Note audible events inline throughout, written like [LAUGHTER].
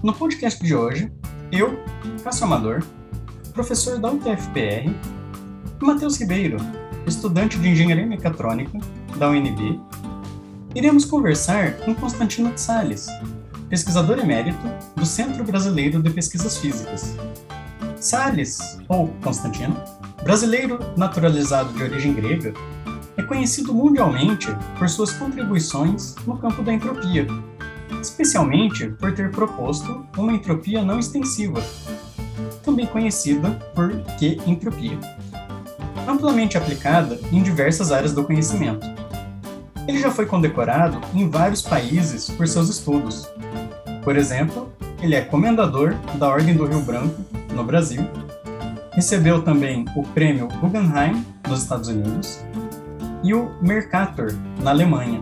No podcast de hoje, eu, Cássio Amador, professor da UTFPR, e Matheus Ribeiro, estudante de Engenharia Mecatrônica da UNB, iremos conversar com Constantino de Sales, pesquisador emérito do Centro Brasileiro de Pesquisas Físicas. Sales, ou Constantino, brasileiro naturalizado de origem grega, é conhecido mundialmente por suas contribuições no campo da entropia, especialmente por ter proposto uma entropia não extensiva, também conhecida por Q-entropia, amplamente aplicada em diversas áreas do conhecimento. Ele já foi condecorado em vários países por seus estudos. Por exemplo, ele é comendador da Ordem do Rio Branco, no Brasil, recebeu também o prêmio Guggenheim, nos Estados Unidos, e o Mercator, na Alemanha.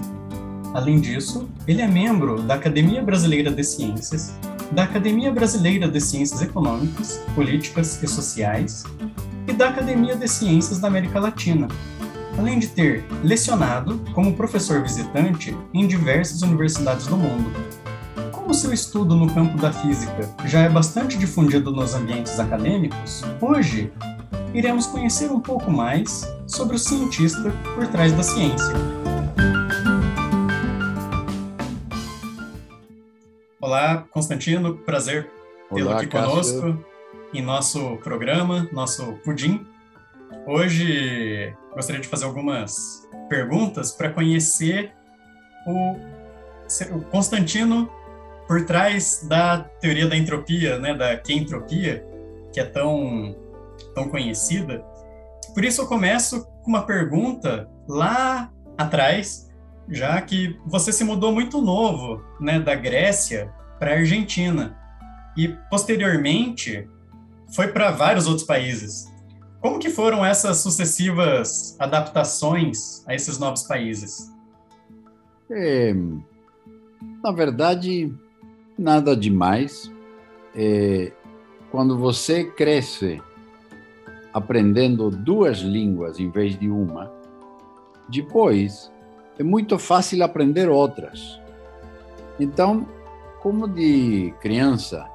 Além disso, ele é membro da Academia Brasileira de Ciências, da Academia Brasileira de Ciências Econômicas, Políticas e Sociais e da Academia de Ciências da América Latina, além de ter lecionado como professor visitante em diversas universidades do mundo. Como seu estudo no campo da física já é bastante difundido nos ambientes acadêmicos, hoje iremos conhecer um pouco mais sobre o cientista por trás da ciência. Olá, Constantino, prazer tê-lo aqui Cássio. conosco em nosso programa, nosso pudim. Hoje gostaria de fazer algumas perguntas para conhecer o, o, Constantino por trás da teoria da entropia, né, da entropia, que é tão tão conhecida. Por isso eu começo com uma pergunta lá atrás, já que você se mudou muito novo, né, da Grécia para a Argentina e posteriormente foi para vários outros países. Como que foram essas sucessivas adaptações a esses novos países? É, na verdade, nada demais. É, quando você cresce aprendendo duas línguas em vez de uma, depois é muito fácil aprender outras. Então, como de criança,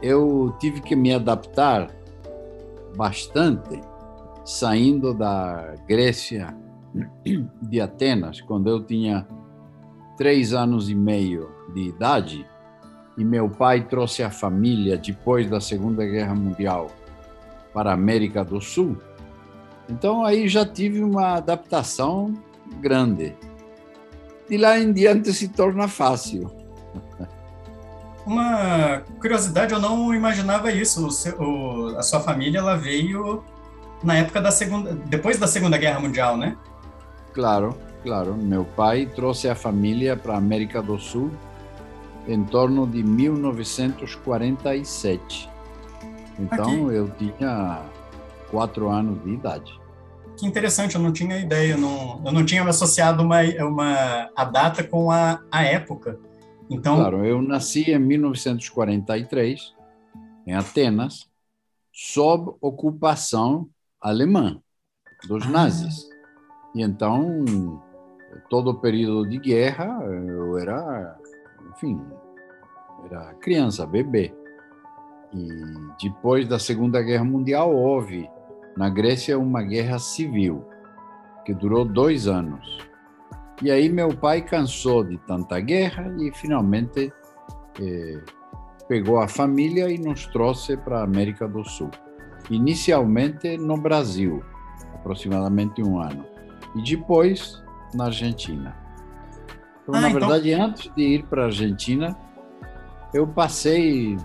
eu tive que me adaptar bastante, saindo da Grécia de Atenas, quando eu tinha três anos e meio de idade, e meu pai trouxe a família depois da Segunda Guerra Mundial para a América do Sul. Então aí já tive uma adaptação grande. De lá em diante se torna fácil. Uma curiosidade, eu não imaginava isso. O seu, o, a sua família ela veio na época da segunda, depois da Segunda Guerra Mundial, né? Claro, claro. Meu pai trouxe a família para a América do Sul em torno de 1947. Então Aqui. eu tinha quatro anos de idade. Que interessante, eu não tinha ideia, não, eu não tinha associado uma, uma, a data com a, a época. Então... Claro, eu nasci em 1943, em Atenas, sob ocupação alemã dos ah. nazis. E então, todo o período de guerra, eu era, enfim, era criança, bebê. E depois da Segunda Guerra Mundial, houve na Grécia uma guerra civil, que durou dois anos. E aí meu pai cansou de tanta guerra e finalmente eh, pegou a família e nos trouxe para a América do Sul. Inicialmente no Brasil, aproximadamente um ano, e depois na Argentina. Então, ah, na então verdade, então... antes de ir para a Argentina, eu passei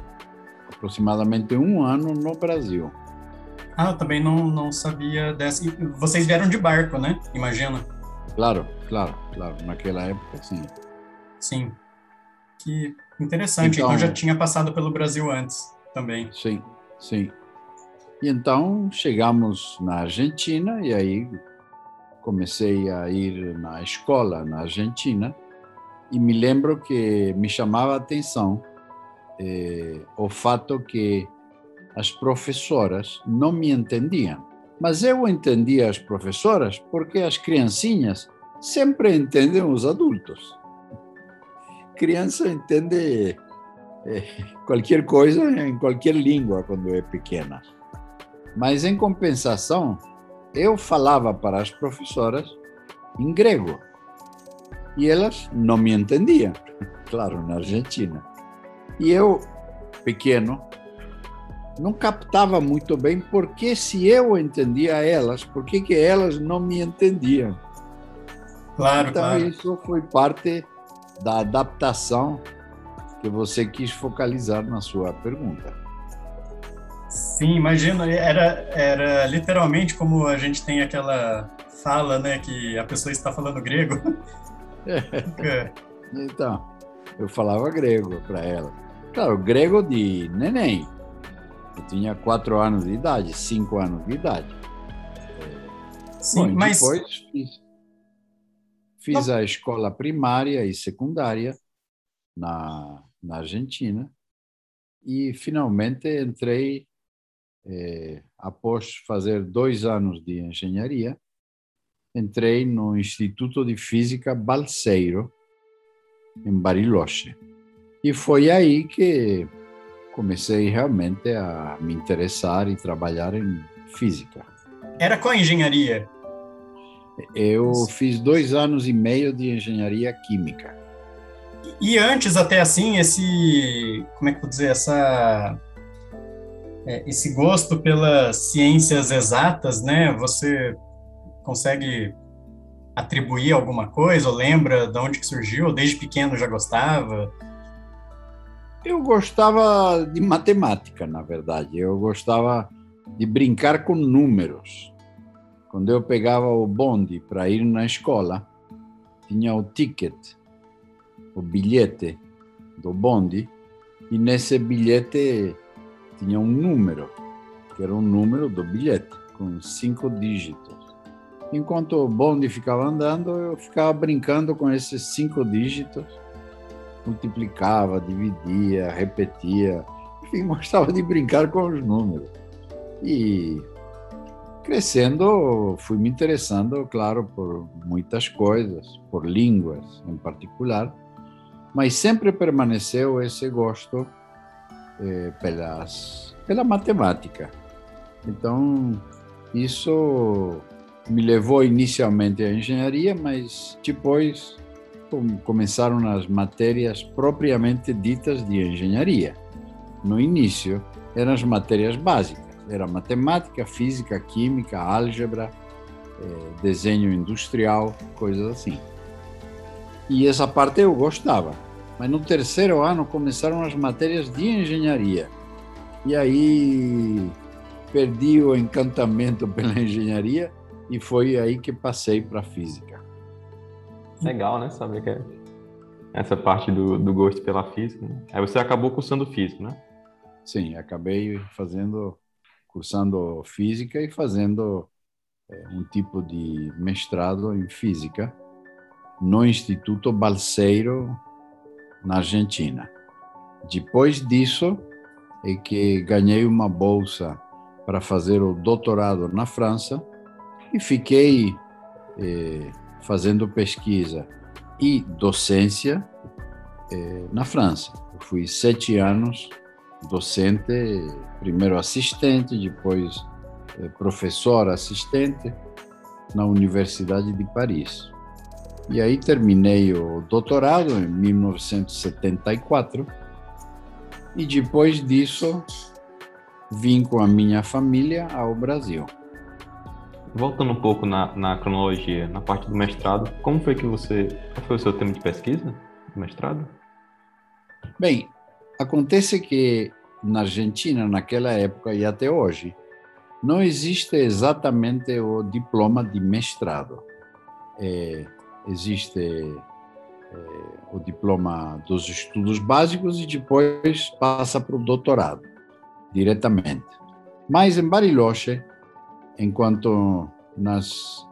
aproximadamente um ano no Brasil. Ah, eu também não, não sabia dessa. E vocês vieram de barco, né? Imagina. Claro, claro, claro. Naquela época, sim. Sim. Que interessante. Então, então já tinha passado pelo Brasil antes também. Sim, sim. E então chegamos na Argentina e aí comecei a ir na escola na Argentina e me lembro que me chamava a atenção eh, o fato que as professoras não me entendiam. Mas eu entendia as professoras porque as criancinhas sempre entendem os adultos. Criança entende qualquer coisa em qualquer língua quando é pequena. Mas, em compensação, eu falava para as professoras em grego. E elas não me entendiam, [LAUGHS] claro, na Argentina. E eu, pequeno, não captava muito bem porque se eu entendia elas, por que elas não me entendiam. Claro, então, claro. isso foi parte da adaptação que você quis focalizar na sua pergunta. Sim, imagino. Era, era literalmente como a gente tem aquela fala, né, que a pessoa está falando grego. [LAUGHS] É. Então, eu falava grego para ela. Claro, grego de neném. Eu tinha quatro anos de idade, cinco anos de idade. Sim, Bom, mas depois fiz, fiz a escola primária e secundária na, na Argentina e finalmente entrei eh, após fazer dois anos de engenharia entrei no Instituto de Física Balseiro em Bariloche. E foi aí que comecei realmente a me interessar e trabalhar em física. Era qual engenharia? Eu fiz dois anos e meio de engenharia química E antes até assim, esse, como é que eu vou dizer, essa é, esse gosto pelas ciências exatas, né? Você consegue atribuir alguma coisa, ou lembra de onde que surgiu, ou desde pequeno já gostava? Eu gostava de matemática, na verdade. Eu gostava de brincar com números. Quando eu pegava o bonde para ir na escola, tinha o ticket, o bilhete do bonde, e nesse bilhete tinha um número, que era o número do bilhete, com cinco dígitos. Enquanto o bonde ficava andando, eu ficava brincando com esses cinco dígitos, multiplicava, dividia, repetia, enfim, [LAUGHS] gostava de brincar com os números. E crescendo, fui me interessando, claro, por muitas coisas, por línguas em particular, mas sempre permaneceu esse gosto eh, pelas, pela matemática. Então, isso me levou inicialmente à engenharia, mas depois começaram as matérias propriamente ditas de engenharia. No início, eram as matérias básicas, era matemática, física, química, álgebra, eh, desenho industrial, coisas assim. E essa parte eu gostava. Mas no terceiro ano começaram as matérias de engenharia. E aí perdi o encantamento [LAUGHS] pela engenharia e foi aí que passei para física. Legal, né? Saber que é essa parte do, do gosto pela física. Né? Aí você acabou cursando física, né? Sim, acabei fazendo, cursando física e fazendo é, um tipo de mestrado em física no Instituto Balseiro, na Argentina. Depois disso, é que ganhei uma bolsa para fazer o doutorado na França e fiquei eh, fazendo pesquisa e docência eh, na França. Eu fui sete anos docente, primeiro assistente, depois eh, professor assistente na Universidade de Paris. E aí terminei o doutorado em 1974 e depois disso vim com a minha família ao Brasil. Voltando um pouco na, na cronologia, na parte do mestrado, como foi que você. Qual foi o seu tema de pesquisa do mestrado? Bem, acontece que na Argentina, naquela época e até hoje, não existe exatamente o diploma de mestrado. É, existe é, o diploma dos estudos básicos e depois passa para o doutorado diretamente. Mas em Bariloche, enquanto nas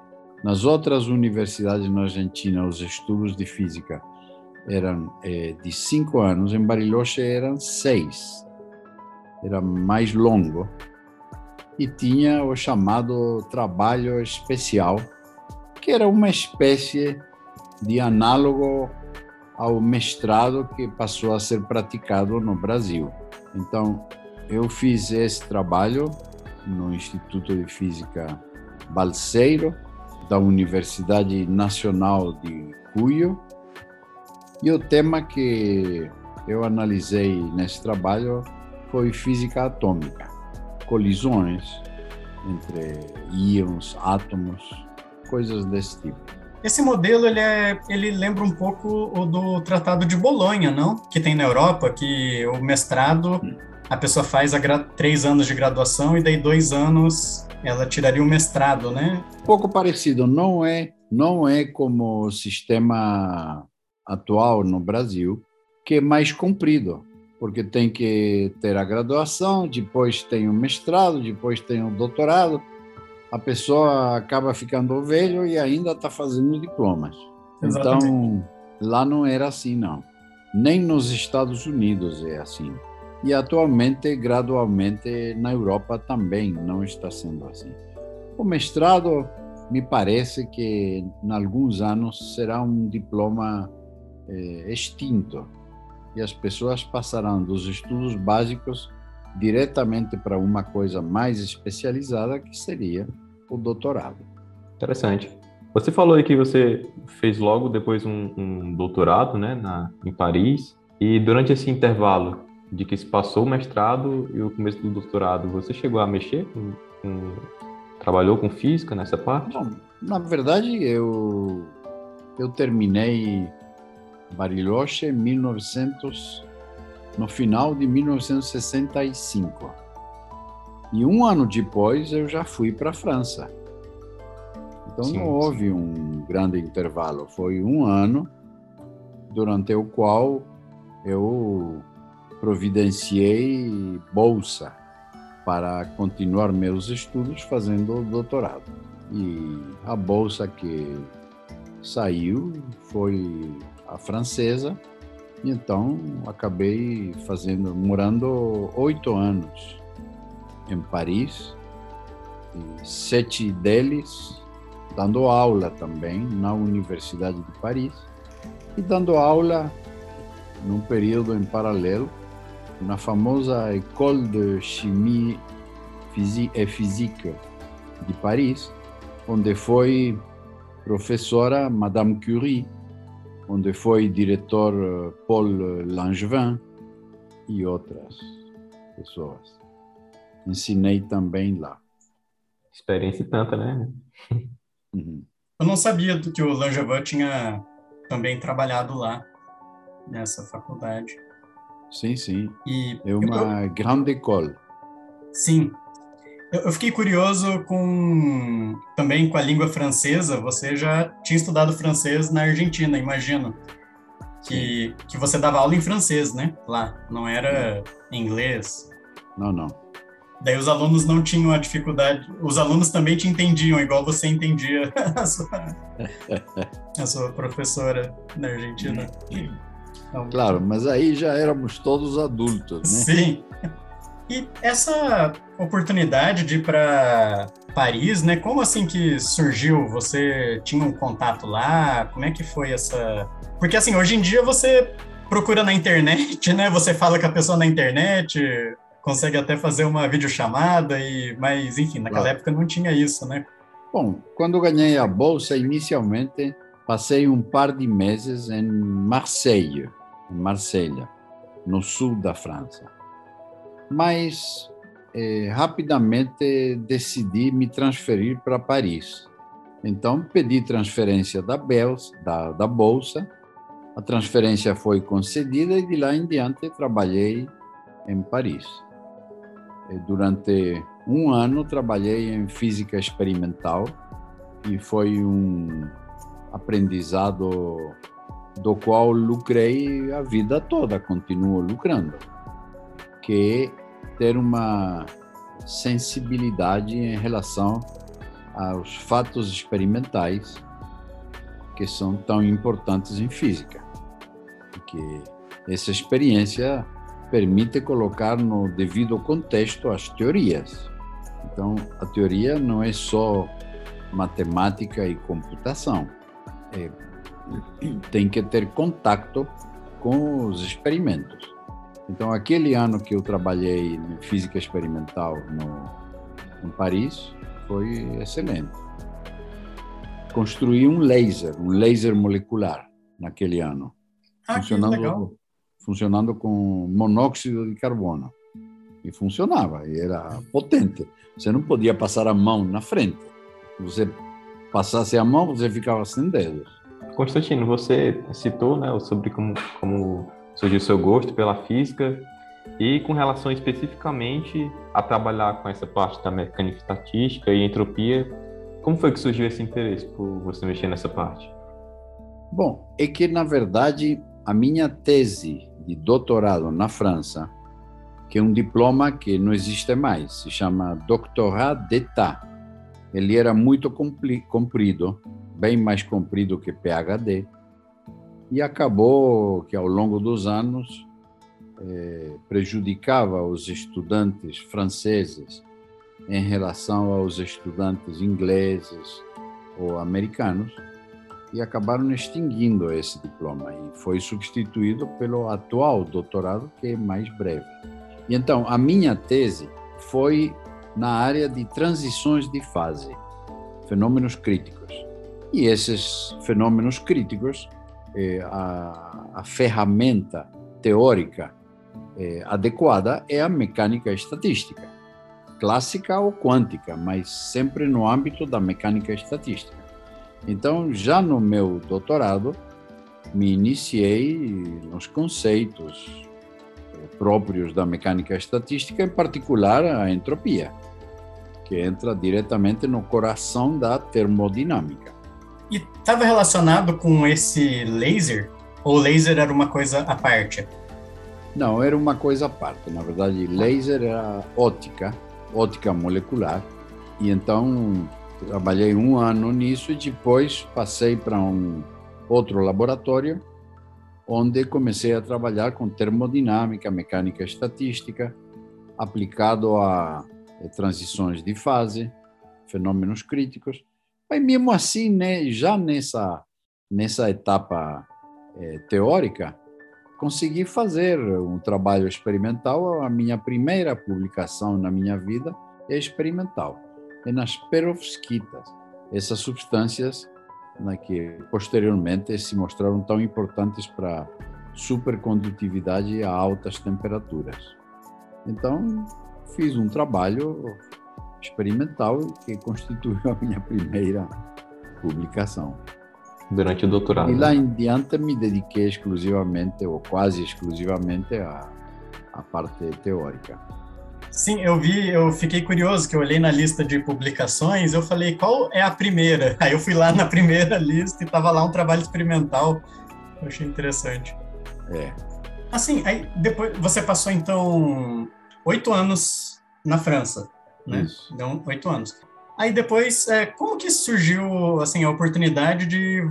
nas outras universidades na Argentina os estudos de física eram é, de cinco anos, em Bariloche eram seis. Era mais longo e tinha o chamado trabalho especial, que era uma espécie de análogo ao mestrado que passou a ser praticado no Brasil. Então, eu fiz esse trabalho no Instituto de Física Balseiro, da Universidade Nacional de Cuyo, e o tema que eu analisei nesse trabalho foi física atômica, colisões entre íons, átomos, coisas desse tipo. Esse modelo ele, é, ele lembra um pouco o do Tratado de Bolonha, não? Que tem na Europa, que o mestrado a pessoa faz três anos de graduação e daí dois anos ela tiraria o mestrado, né? Pouco parecido, não é, não é como o sistema atual no Brasil, que é mais comprido, porque tem que ter a graduação, depois tem o mestrado, depois tem o doutorado. A pessoa acaba ficando velho e ainda está fazendo diplomas. Exatamente. Então, lá não era assim, não. Nem nos Estados Unidos é assim. E atualmente, gradualmente, na Europa também não está sendo assim. O mestrado, me parece que em alguns anos será um diploma eh, extinto e as pessoas passarão dos estudos básicos diretamente para uma coisa mais especializada, que seria o doutorado. Interessante. Você falou aí que você fez logo depois um, um doutorado, né, na, em Paris, e durante esse intervalo de que se passou o mestrado e o começo do doutorado, você chegou a mexer com, com trabalhou com física nessa parte? Bom, na verdade, eu eu terminei Bariloche 1900 no final de 1965. E um ano depois eu já fui para a França. Então sim, não houve sim. um grande intervalo, foi um ano durante o qual eu providenciei bolsa para continuar meus estudos fazendo doutorado. E a bolsa que saiu foi a francesa, e então acabei fazendo, morando oito anos em Paris, sete deles dando aula também na Universidade de Paris e dando aula num período em paralelo na famosa École de Chimie et Physique de Paris, onde foi professora Madame Curie onde foi diretor eh, Paul Langevin e outras pessoas. Ensinei também lá. Experiência tanta, né? Uhum. Eu não sabia que o Langevin tinha também trabalhado lá, nessa faculdade. Sim, sim. E é uma eu... grande école. Sim, eu fiquei curioso com também com a língua francesa. Você já tinha estudado francês na Argentina, imagino. Que, que você dava aula em francês, né? Lá, não era inglês. Não, não. Daí os alunos não tinham a dificuldade. Os alunos também te entendiam, igual você entendia [LAUGHS] a sua, [LAUGHS] a sua professora na Argentina. Então, claro, mas aí já éramos todos adultos, né? Sim. E essa oportunidade de ir para Paris, né? Como assim que surgiu? Você tinha um contato lá? Como é que foi essa? Porque assim, hoje em dia você procura na internet, né? Você fala com a pessoa na internet, consegue até fazer uma videochamada e, mas enfim, naquela claro. época não tinha isso, né? Bom, quando ganhei a bolsa inicialmente, passei um par de meses em Marseille, em Marselha, no sul da França mas é, rapidamente decidi me transferir para Paris. Então, pedi transferência da, Bels, da, da Bolsa, a transferência foi concedida e de lá em diante trabalhei em Paris. E durante um ano trabalhei em física experimental e foi um aprendizado do qual lucrei a vida toda, continuo lucrando que ter uma sensibilidade em relação aos fatos experimentais que são tão importantes em física. Porque essa experiência permite colocar no devido contexto as teorias. Então, a teoria não é só matemática e computação. É tem que ter contato com os experimentos. Então, aquele ano que eu trabalhei em física experimental no, em Paris foi excelente. Construí um laser, um laser molecular naquele ano, Ah, que funcionando, legal. funcionando com monóxido de carbono. E funcionava, e era potente. Você não podia passar a mão na frente. Se você passasse a mão, você ficava sem dedos. Constantino, você citou né, sobre como, como surgiu seu gosto pela física e com relação especificamente a trabalhar com essa parte da mecânica estatística e entropia, como foi que surgiu esse interesse por você mexer nessa parte? Bom, é que, na verdade, a minha tese de doutorado na França, que é um diploma que não existe mais, se chama Doctorat d'État. Ele era muito comprido, bem mais comprido que PhD, e acabou que, ao longo dos anos, eh, prejudicava os estudantes franceses em relação aos estudantes ingleses ou americanos, e acabaram extinguindo esse diploma e foi substituído pelo atual doutorado que é mais breve. E então a minha tese foi na área de transições de fase, fenômenos críticos. E esses fenômenos críticos, eh, a, a ferramenta teórica eh, adequada é a mecânica estatística, clássica ou quântica, mas sempre no âmbito da mecânica estatística. Então, já no meu doutorado, me iniciei nos conceitos eh, próprios da mecânica estatística, em particular a entropia, que entra diretamente no coração da termodinâmica. E estava relacionado com esse laser? Ou laser era uma coisa à parte? Não, era uma coisa à parte. Na verdade, laser era ótica, ótica molecular, e então trabalhei um ano nisso e depois passei para um outro laboratório onde comecei a trabalhar com termodinâmica, mecânica estatística, aplicado a eh, transições de fase, fenômenos críticos. Mas mesmo assim, né, já nessa nessa etapa eh, teórica, consegui fazer um trabalho experimental. A minha primeira publicação na minha vida é experimental é nas perovskitas, essas substâncias né, que posteriormente se mostraram tão importantes para supercondutividade a altas temperaturas. Então, fiz um trabalho experimental que constituiu a minha primeira publicação. Durante o doutorado. E lá né? em diante me dediquei exclusivamente, ou quase exclusivamente, à, à parte teórica. Sim, eu vi, eu fiquei curioso, que eu olhei na lista de publicações, eu falei, qual é a primeira? [LAUGHS] Aí eu fui lá na primeira lista e estava lá um trabalho experimental. Eu achei interessante. É. Assim, aí depois você passou então oito anos na França, né? Isso. Deu oito anos. Aí depois, é, como que surgiu assim a oportunidade de,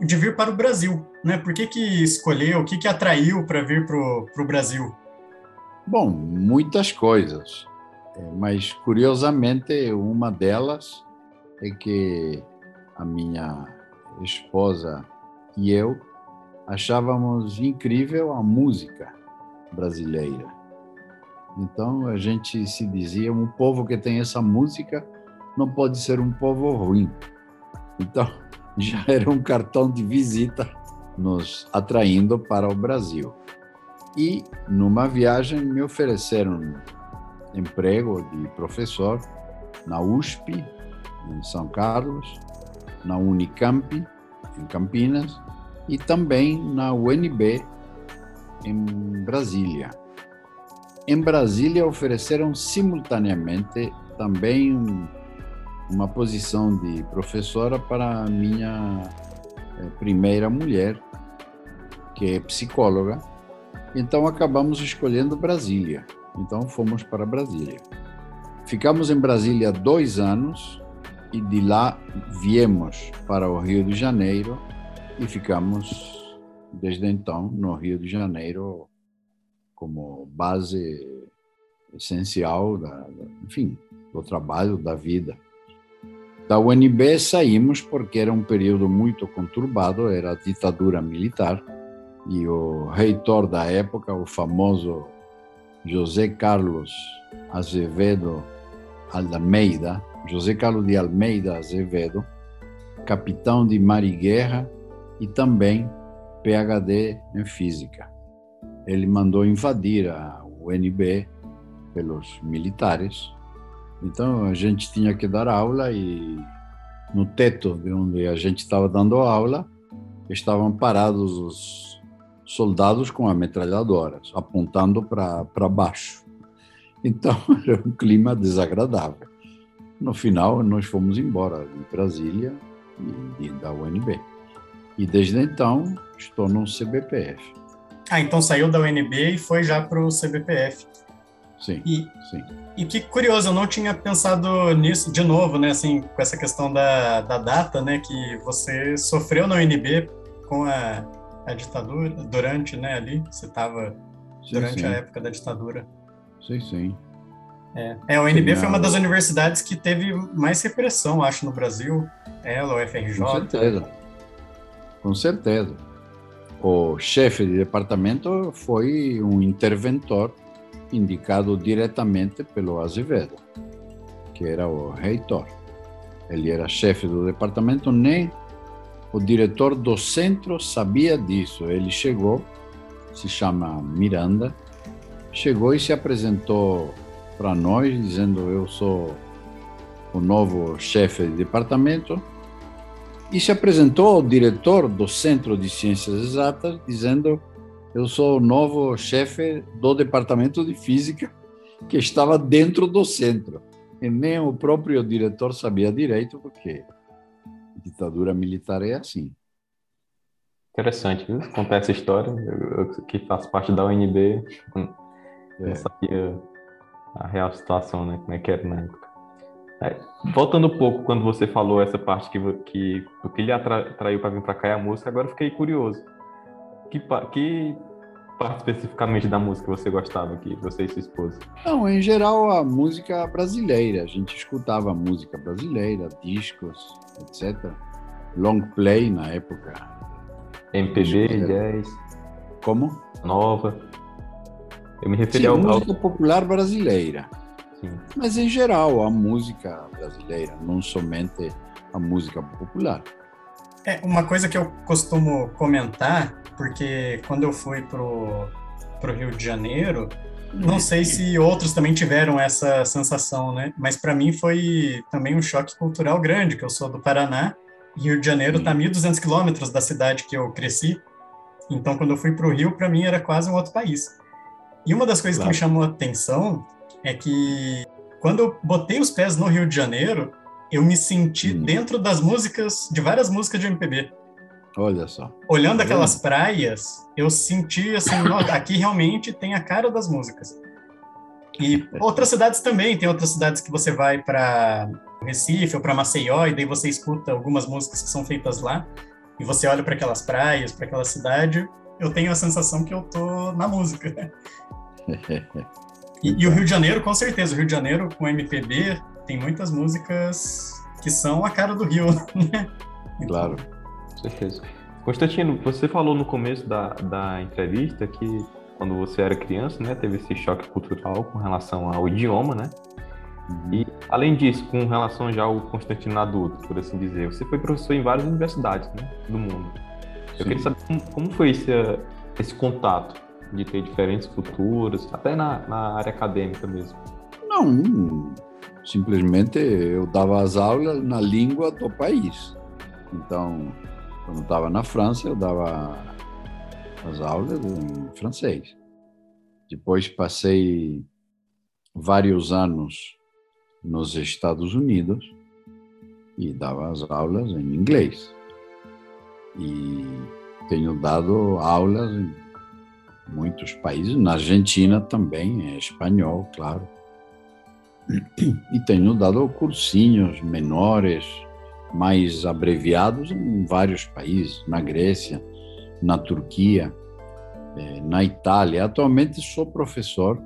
de vir para o Brasil, né? Por que que escolheu? O que que atraiu para vir para o Brasil? Bom, muitas coisas, É, mas curiosamente uma delas é que a minha esposa e eu achávamos incrível a música brasileira. Então a gente se dizia um povo que tem essa música não pode ser um povo ruim. Então [LAUGHS] já era um cartão de visita nos atraindo para o Brasil. E numa viagem me ofereceram emprego de professor na USP, em São Carlos, na Unicamp, em Campinas, e também na UNB, em Brasília. Em Brasília ofereceram simultaneamente também um- uma posição de professora para a minha eh, primeira mulher, que é psicóloga, então acabamos escolhendo Brasília. Então fomos para Brasília. Ficamos em Brasília dois anos e de lá viemos para o Rio de Janeiro e ficamos desde então no Rio de Janeiro como base essencial da, da- enfim, do trabalho da vida. Da UNB saímos porque era um período muito conturbado, era a ditadura militar, e o reitor da época, o famoso José Carlos Azevedo Almeida, José Carlos de Almeida Azevedo, capitão de mar e guerra e também PhD em física. Ele mandou invadir a UNB pelos militares então a gente tinha que dar aula e no teto de onde a gente estava dando aula estavam parados os soldados com metralhadoras apontando para baixo. Então [LAUGHS] era um clima desagradável. No final nós fomos embora de Brasília e da UNB. E desde então estou no CBPF. Ah, então saiu da UNB e foi já para o CBPF. Sim, e, sim. E que curioso, eu não tinha pensado nisso de novo, né, assim, com essa questão da, da data, né, que você sofreu na UNB com a, a ditadura, durante, né, ali, você estava durante sim. a época da ditadura. Sim, sim. É, é a UNB foi uma das universidades que teve mais repressão, acho, no Brasil, ela, o FRJ. Com certeza, com certeza. O chefe de departamento foi um interventor indicado diretamente pelo Azevedo, que era o reitor. Ele era chefe do departamento, nem o diretor do centro sabia disso. Ele chegou, se chama Miranda, chegou e se apresentou para nós, dizendo: Eu sou o novo chefe de departamento. E se apresentou ao diretor do Centro de Ciências Exatas, dizendo: eu sou o novo chefe do departamento de física que estava dentro do centro. E nem o próprio diretor sabia direito, porque ditadura militar é assim. Interessante, viu? Contar essa história. Eu, eu, que faço parte da UNB, não é. sabia a real situação, né? Como é que era na época. É, voltando um pouco, quando você falou essa parte que, que o que lhe atraiu para vir para cá é a música, agora fiquei curioso. Que, que parte especificamente da música você gostava aqui, você e sua esposa? Não, em geral a música brasileira. A gente escutava música brasileira, discos, etc. Long play na época. MPB, jazz. Como? Nova. Eu me referi Sim, ao. música popular brasileira. Sim. Mas em geral a música brasileira, não somente a música popular. É, uma coisa que eu costumo comentar, porque quando eu fui pro, pro Rio de Janeiro, não sei se outros também tiveram essa sensação, né? Mas para mim foi também um choque cultural grande, que eu sou do Paraná, Rio de Janeiro está a 1.200 quilômetros da cidade que eu cresci. Então, quando eu fui para o Rio, para mim era quase um outro país. E uma das coisas claro. que me chamou a atenção é que quando eu botei os pés no Rio de Janeiro, eu me senti hum. dentro das músicas, de várias músicas de MPB. Olha só. Olhando tá aquelas praias, eu senti assim, [LAUGHS] aqui realmente tem a cara das músicas. E outras cidades também, tem outras cidades que você vai para Recife ou para Maceió e daí você escuta algumas músicas que são feitas lá e você olha para aquelas praias, para aquela cidade, eu tenho a sensação que eu tô na música. [LAUGHS] e, e o Rio de Janeiro, com certeza, o Rio de Janeiro com MPB tem muitas músicas que são a cara do Rio, [LAUGHS] né? Então, claro. Com certeza. Constantino, você falou no começo da, da entrevista que quando você era criança, né, teve esse choque cultural com relação ao idioma, né? Uhum. E, além disso, com relação já ao Constantino adulto, por assim dizer, você foi professor em várias universidades né, do mundo. Eu Sim. queria saber como, como foi esse, esse contato de ter diferentes culturas, até na, na área acadêmica mesmo. Não, simplesmente eu dava as aulas na língua do país. Então, quando estava na França, eu dava as aulas em francês. Depois passei vários anos nos Estados Unidos e dava as aulas em inglês. E tenho dado aulas em muitos países, na Argentina também, em espanhol, claro e tenho dado cursinhos menores, mais abreviados em vários países, na Grécia, na Turquia, eh, na Itália. Atualmente sou professor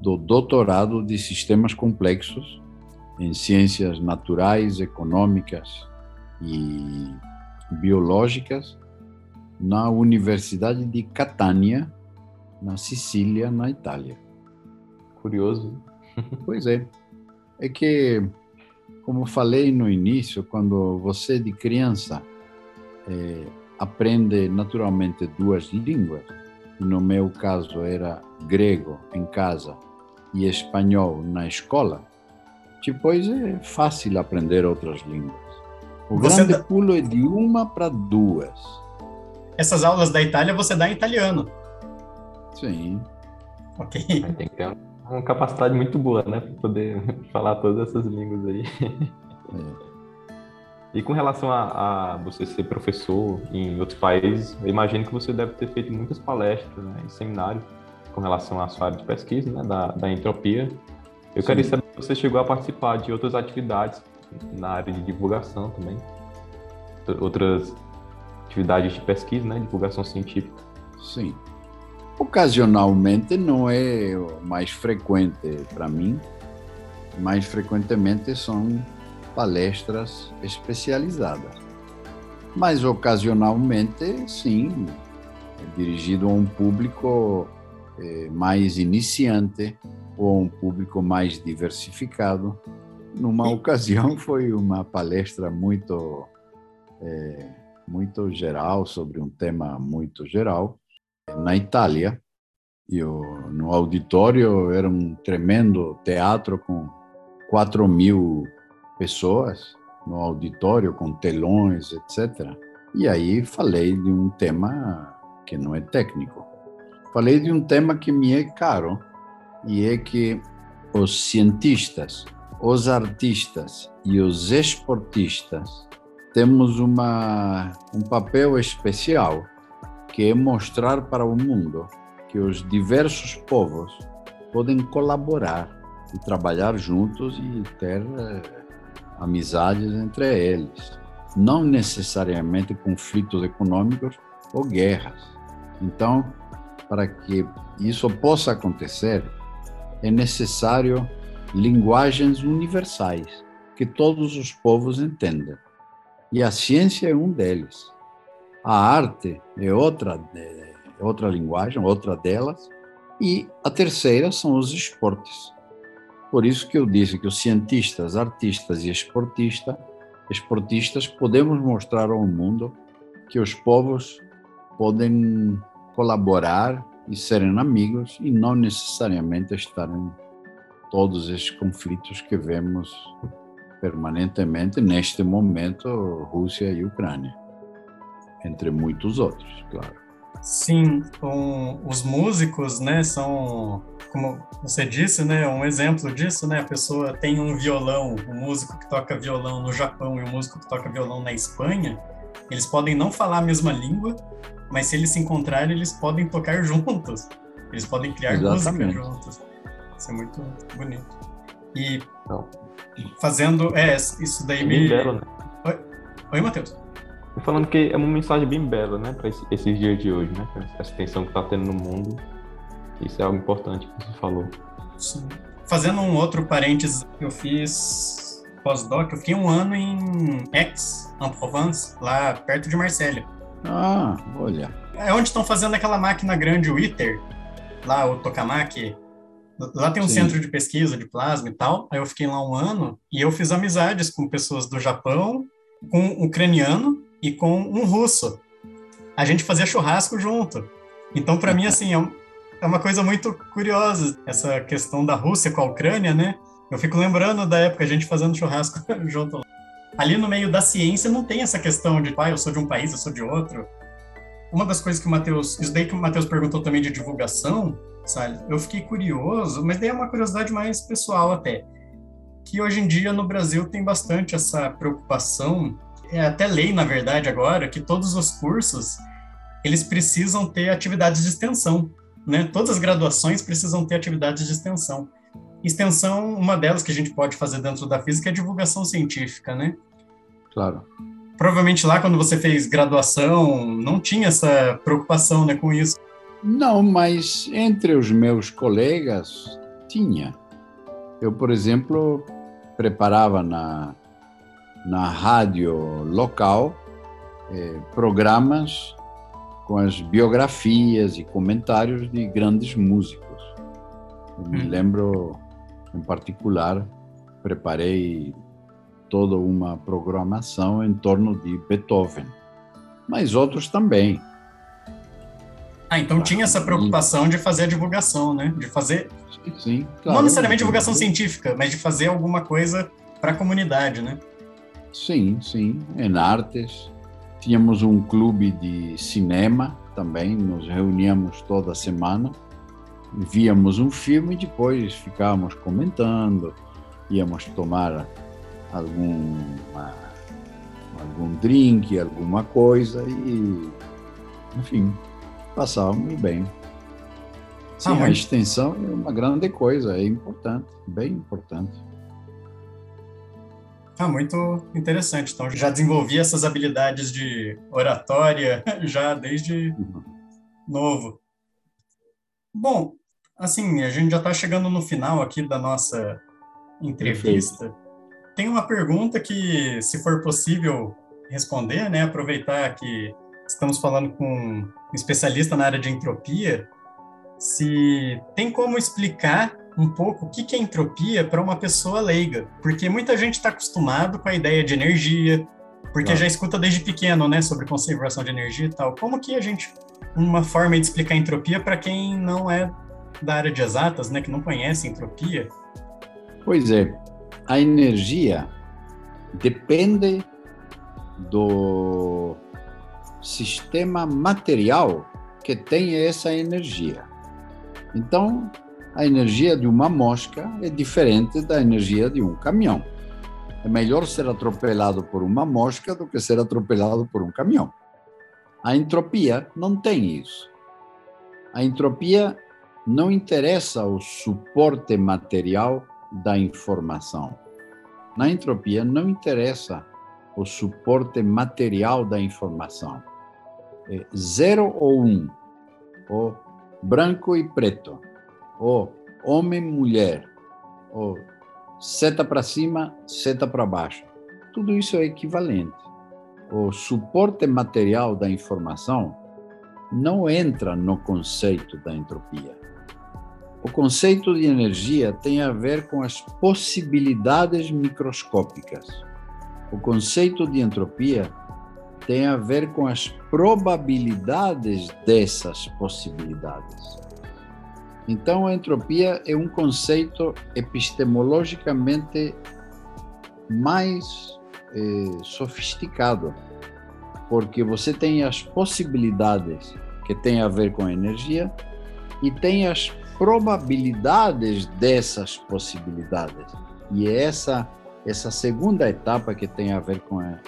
do doutorado de sistemas complexos em ciências naturais, econômicas e biológicas na Universidade de Catania, na Sicília, na Itália. Curioso. [LAUGHS] Pois é. É que, como falei no início, quando você de criança é, aprende naturalmente duas línguas, e no meu caso era grego em casa e espanhol na escola, depois é fácil aprender outras línguas. O você grande dá... pulo é de uma para duas. Essas aulas da Itália você dá em italiano. Sim. Ok. Tem que ter uma capacidade muito boa, né? Para poder [LAUGHS] falar todas essas línguas aí. É. E com relação a, a, você ser professor em outros países, eu imagino que você deve ter feito muitas palestras né, e seminários com relação à sua área de pesquisa, né, da, da entropia. Eu Sim. queria saber se você chegou a participar de outras atividades na área de divulgação também, outras atividades de pesquisa, né, divulgação científica. Sim. Ocasionalmente não é o mais frequente para mim, mais frequentemente são palestras especializadas. Mas ocasionalmente, sim, é dirigido a um público é, mais iniciante ou a um público mais diversificado. Numa ocasião [LAUGHS] foi uma palestra muito é, muito geral sobre um tema muito geral na Itália. E no auditório era um tremendo teatro com 4 mil pessoas no auditório com telões, etc. E aí falei de um tema que não é técnico. Falei de um tema que me é caro e é que os cientistas, os artistas e os esportistas temos uma, um papel especial que é mostrar para o mundo que os diversos povos podem colaborar e trabalhar juntos e ter eh, amizades entre eles, não necessariamente conflitos econômicos ou guerras. Então, para que isso possa acontecer, é necessário linguagens universais que todos os povos entendam. E a ciência é um deles. A arte é outra, é outra linguagem, outra delas. E a terceira são os esportes. Por isso que eu disse que os cientistas, artistas e esportistas, esportistas podemos mostrar ao mundo que os povos podem colaborar e serem amigos e não necessariamente estarem todos esses conflitos que vemos permanentemente neste momento Rússia e Ucrânia, entre muitos outros, claro. Sim, um, os músicos, né, são, como você disse, né, um exemplo disso, né, a pessoa tem um violão, um músico que toca violão no Japão e um músico que toca violão na Espanha, eles podem não falar a mesma língua, mas se eles se encontrarem, eles podem tocar [LAUGHS] juntos, eles podem criar Exatamente. música juntos. Isso é muito bonito. E não. fazendo, é, isso daí me... Né? Oi, Oi Matheus falando que é uma mensagem bem bela, né, para esses dias de hoje, né? Essa tensão que está tendo no mundo. Isso é algo importante que você falou. Sim. Fazendo um outro parênteses, eu fiz pós-doc, eu fiquei um ano em Aix, en Provence, lá perto de Marselha. Ah, olha. É onde estão fazendo aquela máquina grande, o ITER, lá o tokamak. Lá tem um Sim. centro de pesquisa de plasma e tal. Aí eu fiquei lá um ano e eu fiz amizades com pessoas do Japão, com um ucraniano e com um russo. A gente fazia churrasco junto. Então, para mim, assim, é, é uma coisa muito curiosa essa questão da Rússia com a Ucrânia, né? Eu fico lembrando da época a gente fazendo churrasco [LAUGHS] junto. Ali no meio da ciência não tem essa questão de, pai, ah, eu sou de um país, eu sou de outro. Uma das coisas que o Matheus, isso daí que o Matheus perguntou também de divulgação, sabe? Eu fiquei curioso, mas daí é uma curiosidade mais pessoal até. Que hoje em dia no Brasil tem bastante essa preocupação é até lei, na verdade, agora, que todos os cursos eles precisam ter atividades de extensão, né? Todas as graduações precisam ter atividades de extensão. Extensão, uma delas que a gente pode fazer dentro da física é divulgação científica, né? Claro. Provavelmente lá, quando você fez graduação, não tinha essa preocupação, né, com isso. Não, mas entre os meus colegas tinha. Eu, por exemplo, preparava na, na rádio local eh, programas com as biografias e comentários de grandes músicos. Eu me hum. lembro, em particular, preparei toda uma programação em torno de Beethoven, mas outros também. Ah, então tinha essa preocupação de fazer a divulgação, né? De fazer. Sim, claro. Não necessariamente divulgação científica, mas de fazer alguma coisa para a comunidade, né? Sim, sim. Em artes. Tínhamos um clube de cinema também, nos reuníamos toda semana, víamos um filme e depois ficávamos comentando, íamos tomar algum, algum drink, alguma coisa e, enfim, passávamos bem. Sim, ah, mas... a extensão é uma grande coisa, é importante, bem importante. Ah, muito interessante. Então, já desenvolvi essas habilidades de oratória [LAUGHS] já desde uhum. novo. Bom, assim, a gente já está chegando no final aqui da nossa entrevista. Perfeito. Tem uma pergunta que, se for possível responder, né, aproveitar que estamos falando com um especialista na área de entropia, se tem como explicar um pouco o que é entropia para uma pessoa leiga, porque muita gente está acostumado com a ideia de energia, porque já escuta desde pequeno, né, sobre conservação de energia e tal. Como que a gente uma forma de explicar entropia para quem não é da área de exatas, né, que não conhece entropia? Pois é, a energia depende do sistema material que tem essa energia. Então, a energia de uma mosca é diferente da energia de um caminhão. É melhor ser atropelado por uma mosca do que ser atropelado por um caminhão. A entropia não tem isso. A entropia não interessa o suporte material da informação. Na entropia não interessa o suporte material da informação. É zero ou um, ou branco e preto ou homem-mulher, ou seta para cima, seta para baixo. Tudo isso é equivalente. O suporte material da informação não entra no conceito da entropia. O conceito de energia tem a ver com as possibilidades microscópicas. O conceito de entropia tem a ver com as probabilidades dessas possibilidades. Então, a entropia é um conceito epistemologicamente mais eh, sofisticado, porque você tem as possibilidades que têm a ver com a energia e tem as probabilidades dessas possibilidades. E é essa essa segunda etapa que tem a ver com a,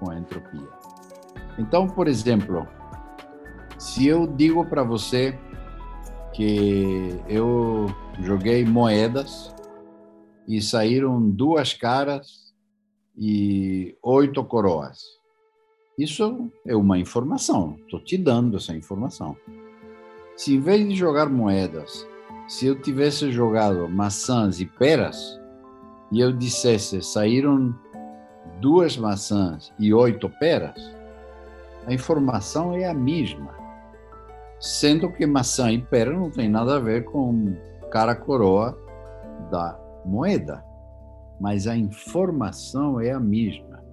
com a entropia. Então, por exemplo, se eu digo para você que eu joguei moedas e saíram duas caras e oito coroas. Isso é uma informação, estou te dando essa informação. Se em vez de jogar moedas, se eu tivesse jogado maçãs e peras, e eu dissesse saíram duas maçãs e oito peras, a informação é a mesma sendo que maçã e pera não tem nada a ver com cara coroa da moeda, mas a informação é a mesma.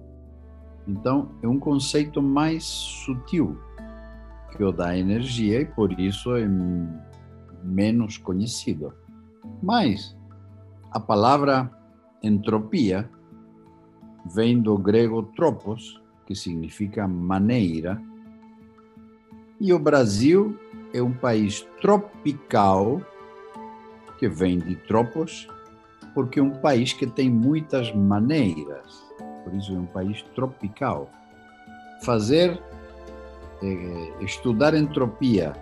Então, é um conceito mais sutil que o da energia e por isso é menos conhecido. Mas a palavra entropia vem do grego tropos, que significa maneira, e o Brasil é um país tropical, que vem de tropos, porque é um país que tem muitas maneiras, por isso é um país tropical. Fazer, eh, estudar entropia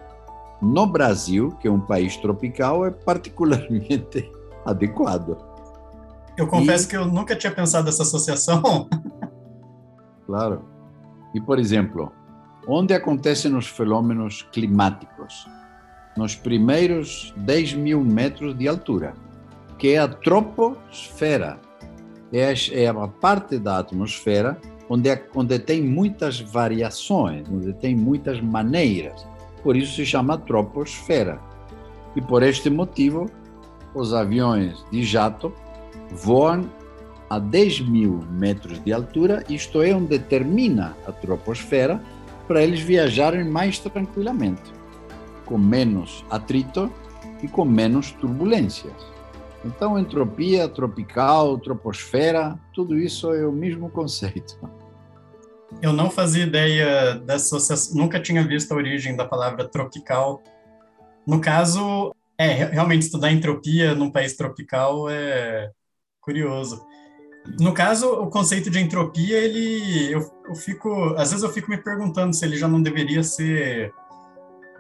no Brasil, que é um país tropical, é particularmente [LAUGHS] adequado. Eu confesso e, que eu nunca tinha pensado nessa associação. claro. E, por exemplo, onde acontecem os fenômenos climáticos? Nos primeiros 10 mil metros de altura, que é a troposfera. é, é a parte da atmosfera onde, é, onde tem muitas variações, onde tem muitas maneiras. Por isso se chama troposfera. E por este motivo, os aviões de jato voam a 10 mil metros de altura, isto é onde termina a troposfera, para eles viajarem mais tranquilamente, com menos atrito e com menos turbulências. Então, entropia, tropical, troposfera, tudo isso é o mesmo conceito. Eu não fazia ideia da associação, nunca tinha visto a origem da palavra tropical. No caso, é, realmente estudar entropia num país tropical é curioso. No caso, o conceito de entropia, ele, eu, eu fico, às vezes eu fico me perguntando se ele já não deveria ser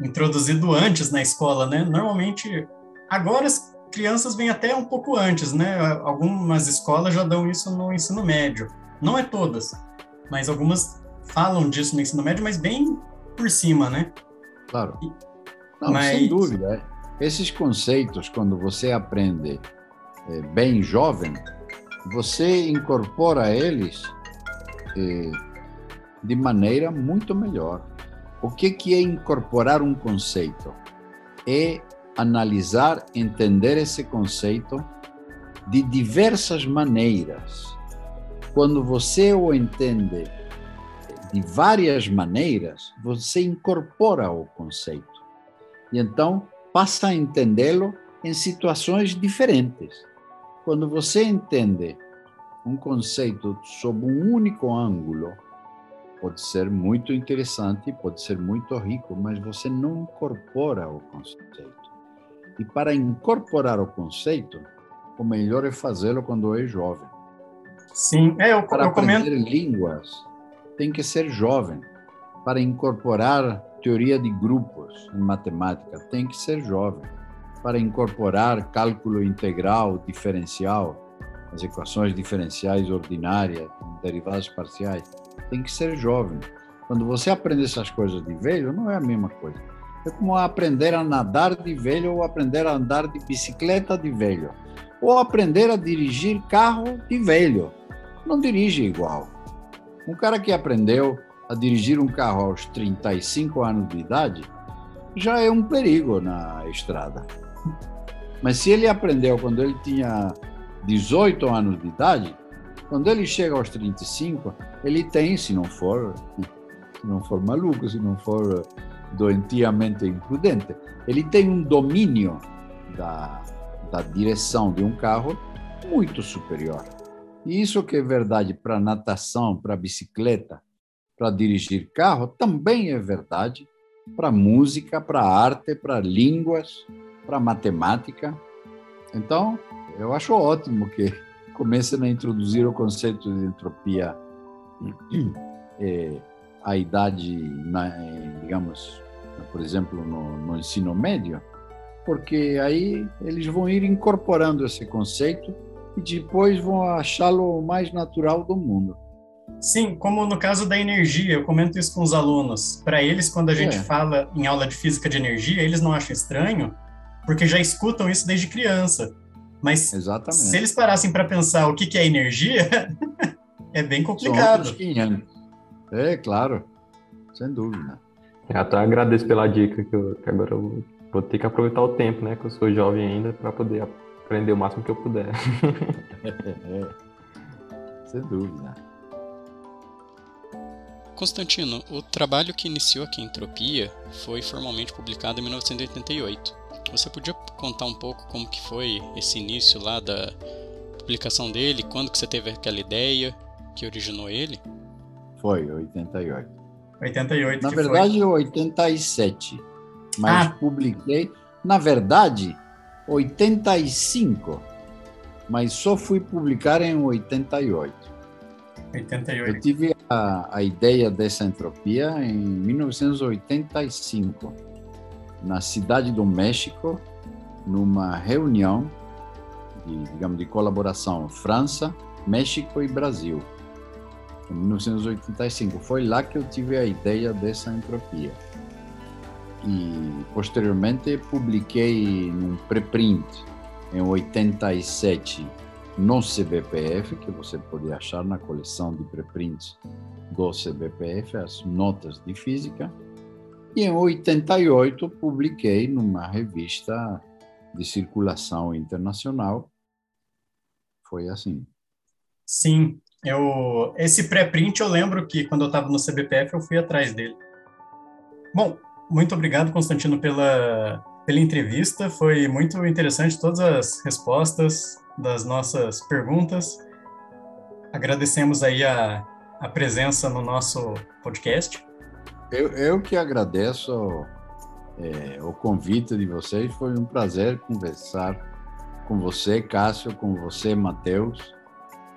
introduzido antes na escola, né? Normalmente, agora as crianças vêm até um pouco antes, né? Algumas escolas já dão isso no ensino médio. Não é todas, mas algumas falam disso no ensino médio, mas bem por cima, né? Claro. Não, mas... sem dúvida. Esses conceitos, quando você aprende é, bem jovem, você incorpora eles é, de maneira muito melhor. O que, que é incorporar um conceito? É analisar, entender esse conceito de diversas maneiras. Quando você o entende de várias maneiras, você incorpora o conceito. E então passa a entendê-lo em situações diferentes. Quando você entende um conceito sob um único ângulo, pode ser muito interessante, pode ser muito rico, mas você não incorpora o conceito. E para incorporar o conceito, o melhor é fazê-lo quando é jovem. Sim, é, eu, para eu aprender comento... línguas, tem que ser jovem. Para incorporar teoria de grupos em matemática, tem que ser jovem. Para incorporar cálculo integral, diferencial, as equações diferenciais ordinárias, derivadas parciais, tem que ser jovem. Quando você aprende essas coisas de velho, não é a mesma coisa. É como aprender a nadar de velho ou aprender a andar de bicicleta de velho. Ou aprender a dirigir carro de velho. Não dirige igual. Um cara que aprendeu a dirigir um carro aos 35 anos de idade já é um perigo na estrada. Mas se ele aprendeu quando ele tinha 18 anos de idade, quando ele chega aos 35, ele tem, se não for, se não for maluco, se não for doentiamente imprudente, ele tem um domínio da, da direção de um carro muito superior. E isso que é verdade para natação, para bicicleta, para dirigir carro, também é verdade para música, para arte, para línguas, para matemática. Então, eu acho ótimo que [LAUGHS] comecem a introduzir o conceito de entropia [CLEARS THROAT] é, à idade, na, digamos, por exemplo, no, no ensino médio, porque aí eles vão ir incorporando esse conceito e depois vão achá-lo o mais natural do mundo. Sim, como no caso da energia, eu comento isso com os alunos. Para eles, quando a gente é. fala em aula de física de energia, eles não acham estranho, porque já escutam isso desde criança. Mas Exatamente. se eles parassem para pensar o que, que é energia, [LAUGHS] é bem complicado. É, claro, sem dúvida. Eu até agradeço pela dica, que, eu, que agora eu vou ter que aproveitar o tempo, né? Que eu sou jovem ainda, para poder aprender o máximo que eu puder. é, [LAUGHS] sem dúvida. Constantino, o trabalho que iniciou aqui em Entropia foi formalmente publicado em 1988. Você podia contar um pouco como que foi esse início lá da publicação dele, quando que você teve aquela ideia que originou ele? Foi, 88. 88 Na verdade, foi. 87. Mas ah. publiquei, na verdade, 85. Mas só fui publicar em 88. 88. Eu tive a, a ideia dessa entropia em 1985 na cidade do México, numa reunião de, digamos, de colaboração França, México e Brasil, em 1985. Foi lá que eu tive a ideia dessa entropia. E posteriormente publiquei num preprint em 87 no CBPF, que você pode achar na coleção de preprints do CBPF, as notas de física. E em 88 publiquei numa revista de circulação internacional. Foi assim. Sim, eu esse pré-print eu lembro que quando eu estava no CBPF eu fui atrás dele. Bom, muito obrigado Constantino pela pela entrevista, foi muito interessante todas as respostas das nossas perguntas. Agradecemos aí a, a presença no nosso podcast. Eu, eu que agradeço é, o convite de vocês. Foi um prazer conversar com você, Cássio, com você, Matheus.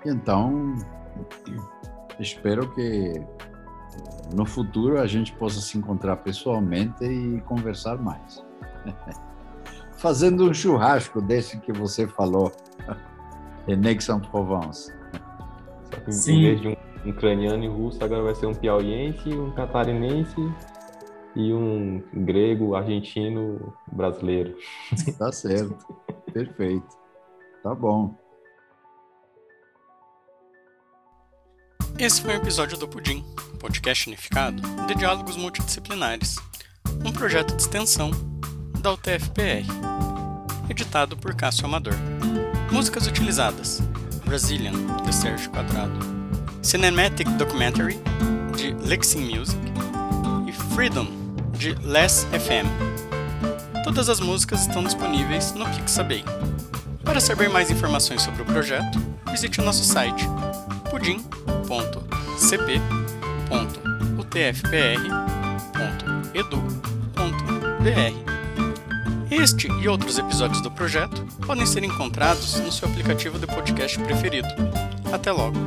Então, espero que no futuro a gente possa se encontrar pessoalmente e conversar mais. [LAUGHS] Fazendo um churrasco desse que você falou, [LAUGHS] em Aix-en-Provence. Sim. Um ucraniano e russo, agora vai ser um piauiense, um catarinense e um grego, argentino, brasileiro. [LAUGHS] Tá certo. Perfeito. Tá bom. Esse foi o um episódio do Pudim, podcast unificado de diálogos multidisciplinares, um projeto de extensão da UTFPR, editado por Cássio Amador. Músicas utilizadas: Brazilian, de Sérgio Quadrado, Cinematic Documentary, de Lexing Music, e Freedom, de Less FM. Todas as músicas estão disponíveis no Pixabay. Para saber mais informações sobre o projeto, visite o nosso site pudim.cp.utfpr.edu.br. Este e outros episódios do projeto podem ser encontrados no seu aplicativo de podcast preferido. Até logo!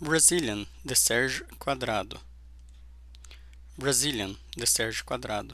Brazilian, de Sérgio Quadrado. Brazilian, de Sérgio Quadrado.